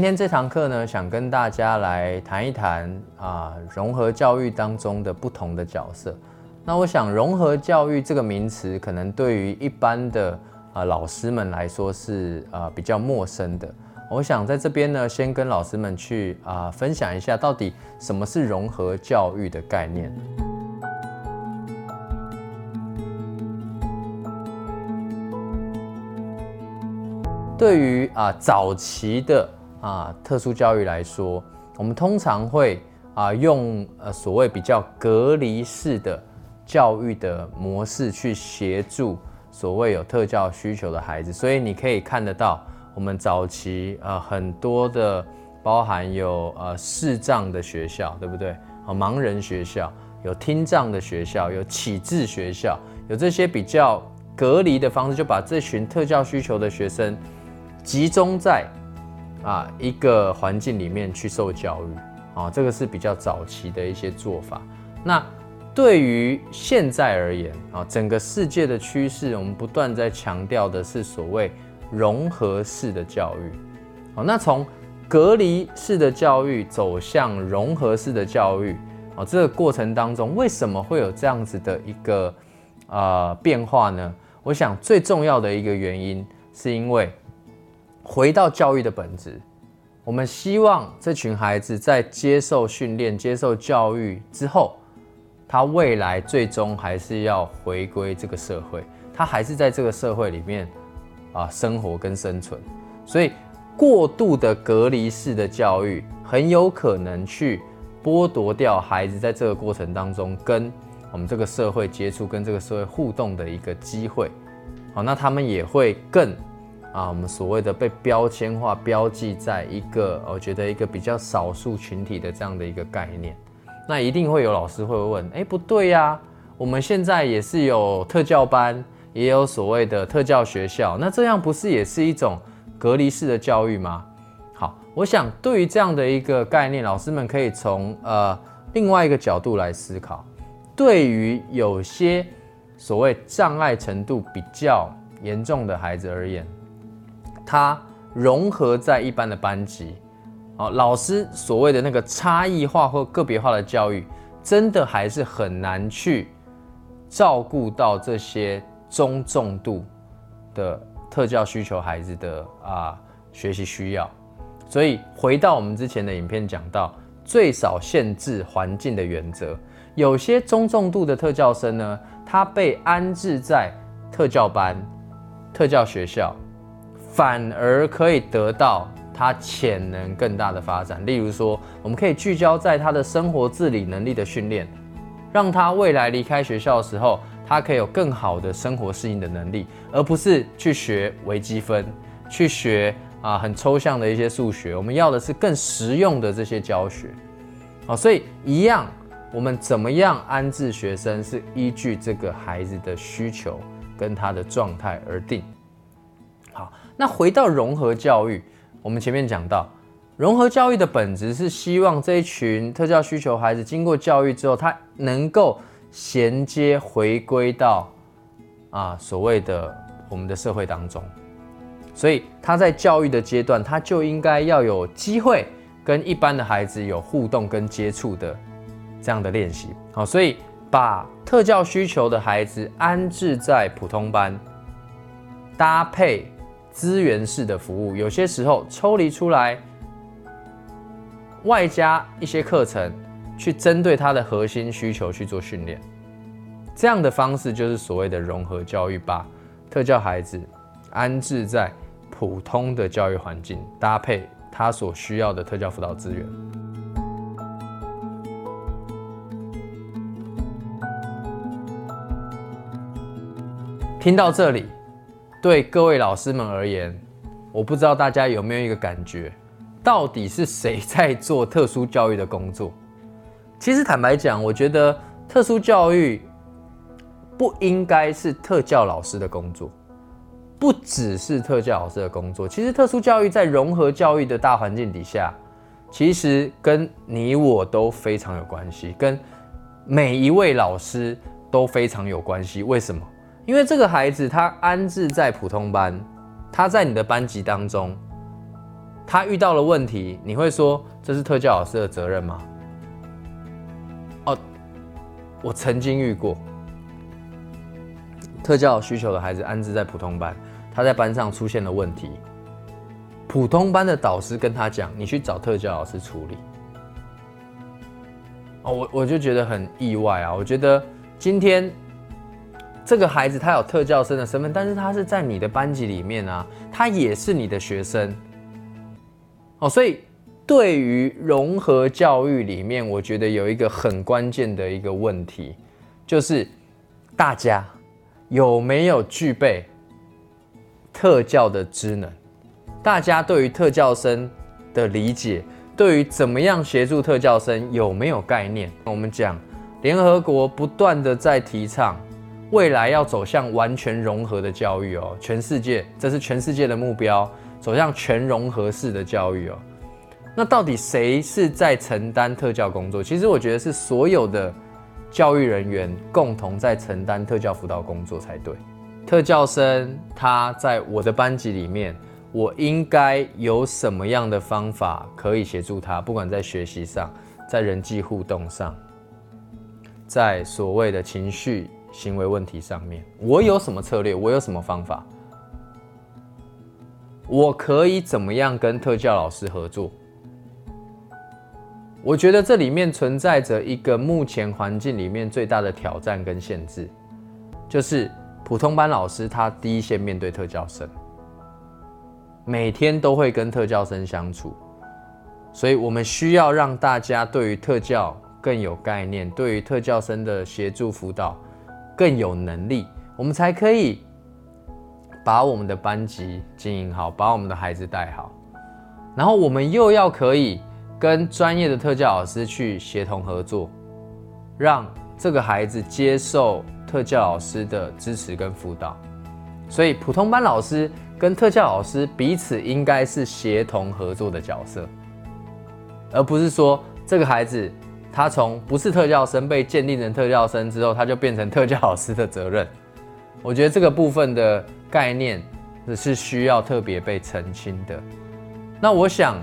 今天这堂课呢，想跟大家来谈一谈啊，融合教育当中的不同的角色。那我想，融合教育这个名词，可能对于一般的啊老师们来说是啊比较陌生的。我想在这边呢，先跟老师们去啊分享一下，到底什么是融合教育的概念。对于啊早期的啊，特殊教育来说，我们通常会啊用呃所谓比较隔离式的教育的模式去协助所谓有特教需求的孩子，所以你可以看得到，我们早期呃很多的包含有呃视障的学校，对不对？啊，盲人学校，有听障的学校，有启智学校，有这些比较隔离的方式，就把这群特教需求的学生集中在。啊，一个环境里面去受教育，啊，这个是比较早期的一些做法。那对于现在而言，啊，整个世界的趋势，我们不断在强调的是所谓融合式的教育。好，那从隔离式的教育走向融合式的教育，啊，这个过程当中，为什么会有这样子的一个呃变化呢？我想最重要的一个原因，是因为。回到教育的本质，我们希望这群孩子在接受训练、接受教育之后，他未来最终还是要回归这个社会，他还是在这个社会里面啊生活跟生存。所以，过度的隔离式的教育很有可能去剥夺掉孩子在这个过程当中跟我们这个社会接触、跟这个社会互动的一个机会。好，那他们也会更。啊，我们所谓的被标签化、标记在一个，我觉得一个比较少数群体的这样的一个概念，那一定会有老师会问，哎，不对呀，我们现在也是有特教班，也有所谓的特教学校，那这样不是也是一种隔离式的教育吗？好，我想对于这样的一个概念，老师们可以从呃另外一个角度来思考，对于有些所谓障碍程度比较严重的孩子而言。它融合在一般的班级，哦，老师所谓的那个差异化或个别化的教育，真的还是很难去照顾到这些中重度的特教需求孩子的啊学习需要。所以回到我们之前的影片讲到，最少限制环境的原则，有些中重度的特教生呢，他被安置在特教班、特教学校。反而可以得到他潜能更大的发展。例如说，我们可以聚焦在他的生活自理能力的训练，让他未来离开学校的时候，他可以有更好的生活适应的能力，而不是去学微积分，去学啊很抽象的一些数学。我们要的是更实用的这些教学。好，所以一样，我们怎么样安置学生，是依据这个孩子的需求跟他的状态而定。好。那回到融合教育，我们前面讲到，融合教育的本质是希望这一群特教需求孩子经过教育之后，他能够衔接回归到啊所谓的我们的社会当中，所以他在教育的阶段，他就应该要有机会跟一般的孩子有互动跟接触的这样的练习。好，所以把特教需求的孩子安置在普通班，搭配。资源式的服务，有些时候抽离出来，外加一些课程，去针对他的核心需求去做训练，这样的方式就是所谓的融合教育，把特教孩子安置在普通的教育环境，搭配他所需要的特教辅导资源。听到这里。对各位老师们而言，我不知道大家有没有一个感觉，到底是谁在做特殊教育的工作？其实坦白讲，我觉得特殊教育不应该是特教老师的工作，不只是特教老师的工作。其实特殊教育在融合教育的大环境底下，其实跟你我都非常有关系，跟每一位老师都非常有关系。为什么？因为这个孩子他安置在普通班，他在你的班级当中，他遇到了问题，你会说这是特教老师的责任吗？哦，我曾经遇过特教需求的孩子安置在普通班，他在班上出现了问题，普通班的导师跟他讲：“你去找特教老师处理。”哦，我我就觉得很意外啊！我觉得今天这个孩子他有特教生的身份，但是他是在你的班级里面啊，他也是你的学生。哦，所以对于融合教育里面，我觉得有一个很关键的一个问题，就是大家有没有具备特教的职能？大家对于特教生的理解？对于怎么样协助特教生有没有概念？我们讲，联合国不断的在提倡未来要走向完全融合的教育哦，全世界这是全世界的目标，走向全融合式的教育哦。那到底谁是在承担特教工作？其实我觉得是所有的教育人员共同在承担特教辅导工作才对。特教生他在我的班级里面。我应该有什么样的方法可以协助他？不管在学习上，在人际互动上，在所谓的情绪行为问题上面，我有什么策略？我有什么方法？我可以怎么样跟特教老师合作？我觉得这里面存在着一个目前环境里面最大的挑战跟限制，就是普通班老师他第一线面对特教生。每天都会跟特教生相处，所以我们需要让大家对于特教更有概念，对于特教生的协助辅导更有能力，我们才可以把我们的班级经营好，把我们的孩子带好。然后我们又要可以跟专业的特教老师去协同合作，让这个孩子接受特教老师的支持跟辅导。所以普通班老师。跟特教老师彼此应该是协同合作的角色，而不是说这个孩子他从不是特教生被鉴定成特教生之后，他就变成特教老师的责任。我觉得这个部分的概念是需要特别被澄清的。那我想，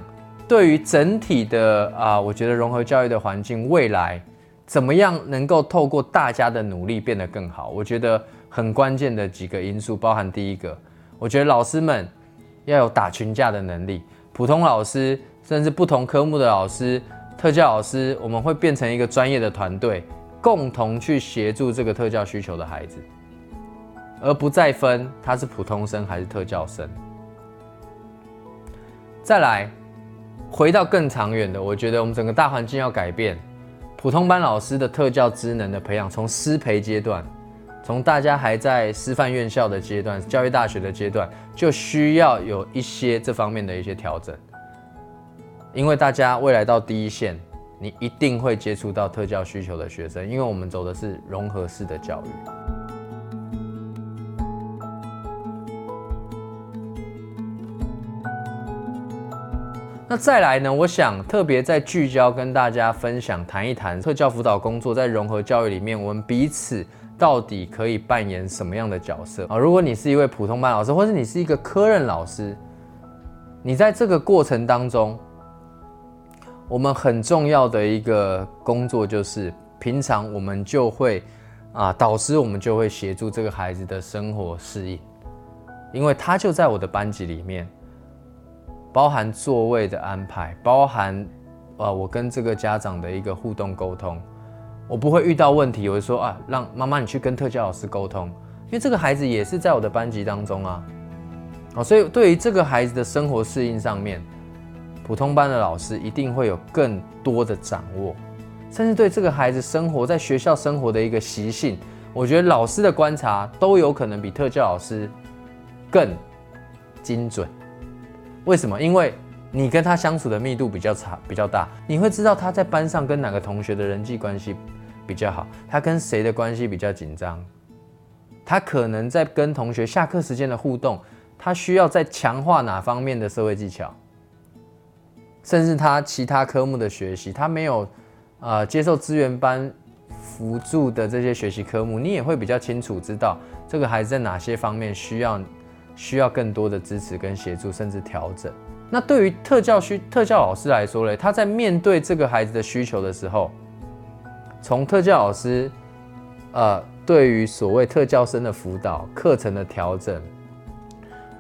对于整体的啊，我觉得融合教育的环境未来怎么样能够透过大家的努力变得更好？我觉得很关键的几个因素，包含第一个。我觉得老师们要有打群架的能力，普通老师甚至不同科目的老师、特教老师，我们会变成一个专业的团队，共同去协助这个特教需求的孩子，而不再分他是普通生还是特教生。再来，回到更长远的，我觉得我们整个大环境要改变，普通班老师的特教职能的培养，从师培阶段。从大家还在师范院校的阶段、教育大学的阶段，就需要有一些这方面的一些调整，因为大家未来到第一线，你一定会接触到特教需求的学生，因为我们走的是融合式的教育。那再来呢？我想特别在聚焦跟大家分享，谈一谈特教辅导工作在融合教育里面，我们彼此到底可以扮演什么样的角色啊？如果你是一位普通班老师，或者你是一个科任老师，你在这个过程当中，我们很重要的一个工作就是，平常我们就会啊，导师我们就会协助这个孩子的生活适应，因为他就在我的班级里面。包含座位的安排，包含，呃，我跟这个家长的一个互动沟通，我不会遇到问题，我会说啊，让妈妈你去跟特教老师沟通，因为这个孩子也是在我的班级当中啊，哦，所以对于这个孩子的生活适应上面，普通班的老师一定会有更多的掌握，甚至对这个孩子生活在学校生活的一个习性，我觉得老师的观察都有可能比特教老师更精准。为什么？因为你跟他相处的密度比较差、比较大，你会知道他在班上跟哪个同学的人际关系比较好，他跟谁的关系比较紧张，他可能在跟同学下课时间的互动，他需要在强化哪方面的社会技巧，甚至他其他科目的学习，他没有呃接受资源班辅助的这些学习科目，你也会比较清楚知道这个孩子在哪些方面需要。需要更多的支持跟协助，甚至调整。那对于特教需特教老师来说嘞，他在面对这个孩子的需求的时候，从特教老师，呃，对于所谓特教生的辅导、课程的调整，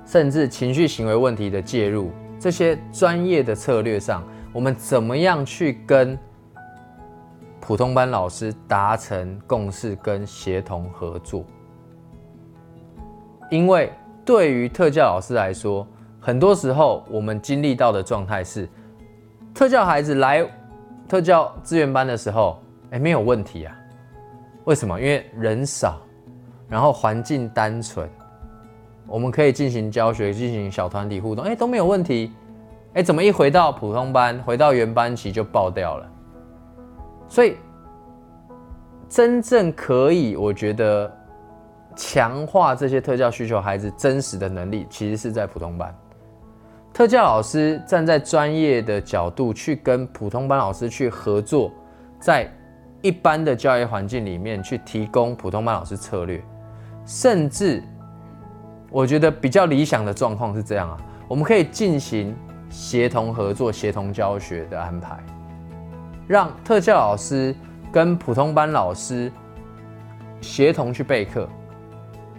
甚至情绪行为问题的介入，这些专业的策略上，我们怎么样去跟普通班老师达成共识跟协同合作？因为对于特教老师来说，很多时候，我们经历到的状态是，特教孩子来特教资源班的时候，哎，没有问题啊。为什么？因为人少，然后环境单纯，我们可以进行教学，进行小团体互动，哎，都没有问题。哎，怎么一回到普通班，回到原班级就爆掉了？所以，真正可以，我觉得强化这些特教需求孩子真实的能力，其实是在普通班。特教老师站在专业的角度去跟普通班老师去合作，在一般的教育环境里面去提供普通班老师策略，甚至我觉得比较理想的状况是这样啊，我们可以进行协同合作、协同教学的安排，让特教老师跟普通班老师协同去备课。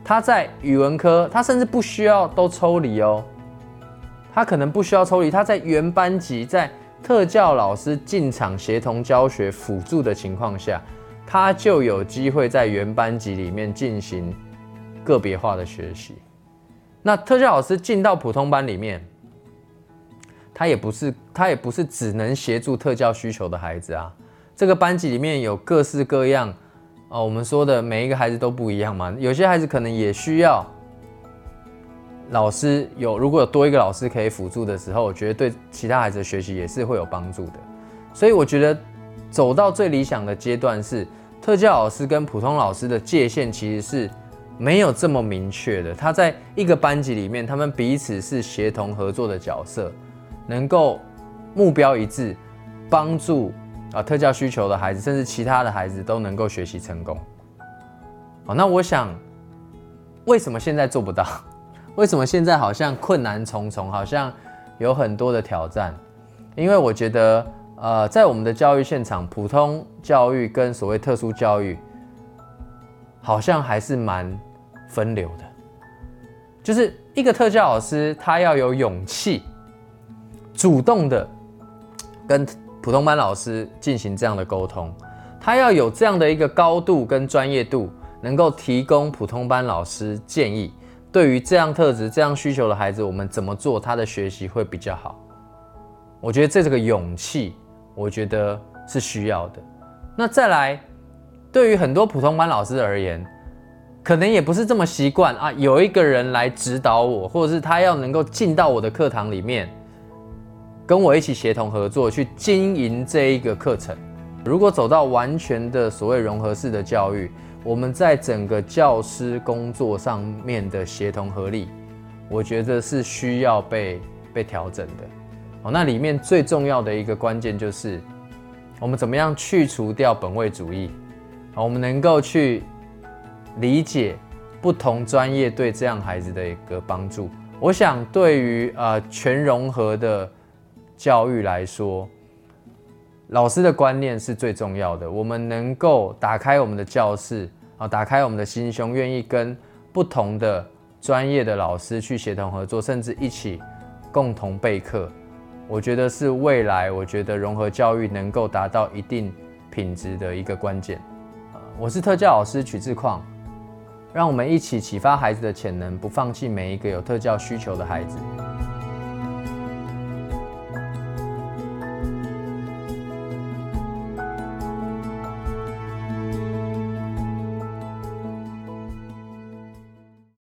他在语文科，他甚至不需要都抽离哦。他可能不需要抽离，他在原班级，在特教老师进场协同教学辅助的情况下，他就有机会在原班级里面进行个别化的学习。那特教老师进到普通班里面，他也不是他也不是只能协助特教需求的孩子啊。这个班级里面有各式各样，哦，我们说的每一个孩子都不一样嘛，有些孩子可能也需要。老师有如果有多一个老师可以辅助的时候，我觉得对其他孩子的学习也是会有帮助的。所以我觉得走到最理想的阶段是特教老师跟普通老师的界限其实是没有这么明确的。他在一个班级里面，他们彼此是协同合作的角色，能够目标一致，帮助啊特教需求的孩子，甚至其他的孩子都能够学习成功。好，那我想为什么现在做不到？为什么现在好像困难重重，好像有很多的挑战？因为我觉得，呃，在我们的教育现场，普通教育跟所谓特殊教育，好像还是蛮分流的。就是一个特教老师，他要有勇气，主动的跟普通班老师进行这样的沟通，他要有这样的一个高度跟专业度，能够提供普通班老师建议。对于这样特质、这样需求的孩子，我们怎么做，他的学习会比较好？我觉得这个勇气，我觉得是需要的。那再来，对于很多普通班老师而言，可能也不是这么习惯啊，有一个人来指导我，或者是他要能够进到我的课堂里面，跟我一起协同合作去经营这一个课程。如果走到完全的所谓融合式的教育，我们在整个教师工作上面的协同合力，我觉得是需要被被调整的。哦，那里面最重要的一个关键就是，我们怎么样去除掉本位主义，我们能够去理解不同专业对这样孩子的一个帮助。我想，对于呃全融合的教育来说。老师的观念是最重要的。我们能够打开我们的教室啊，打开我们的心胸，愿意跟不同的专业的老师去协同合作，甚至一起共同备课。我觉得是未来，我觉得融合教育能够达到一定品质的一个关键。我是特教老师曲志矿，让我们一起启发孩子的潜能，不放弃每一个有特教需求的孩子。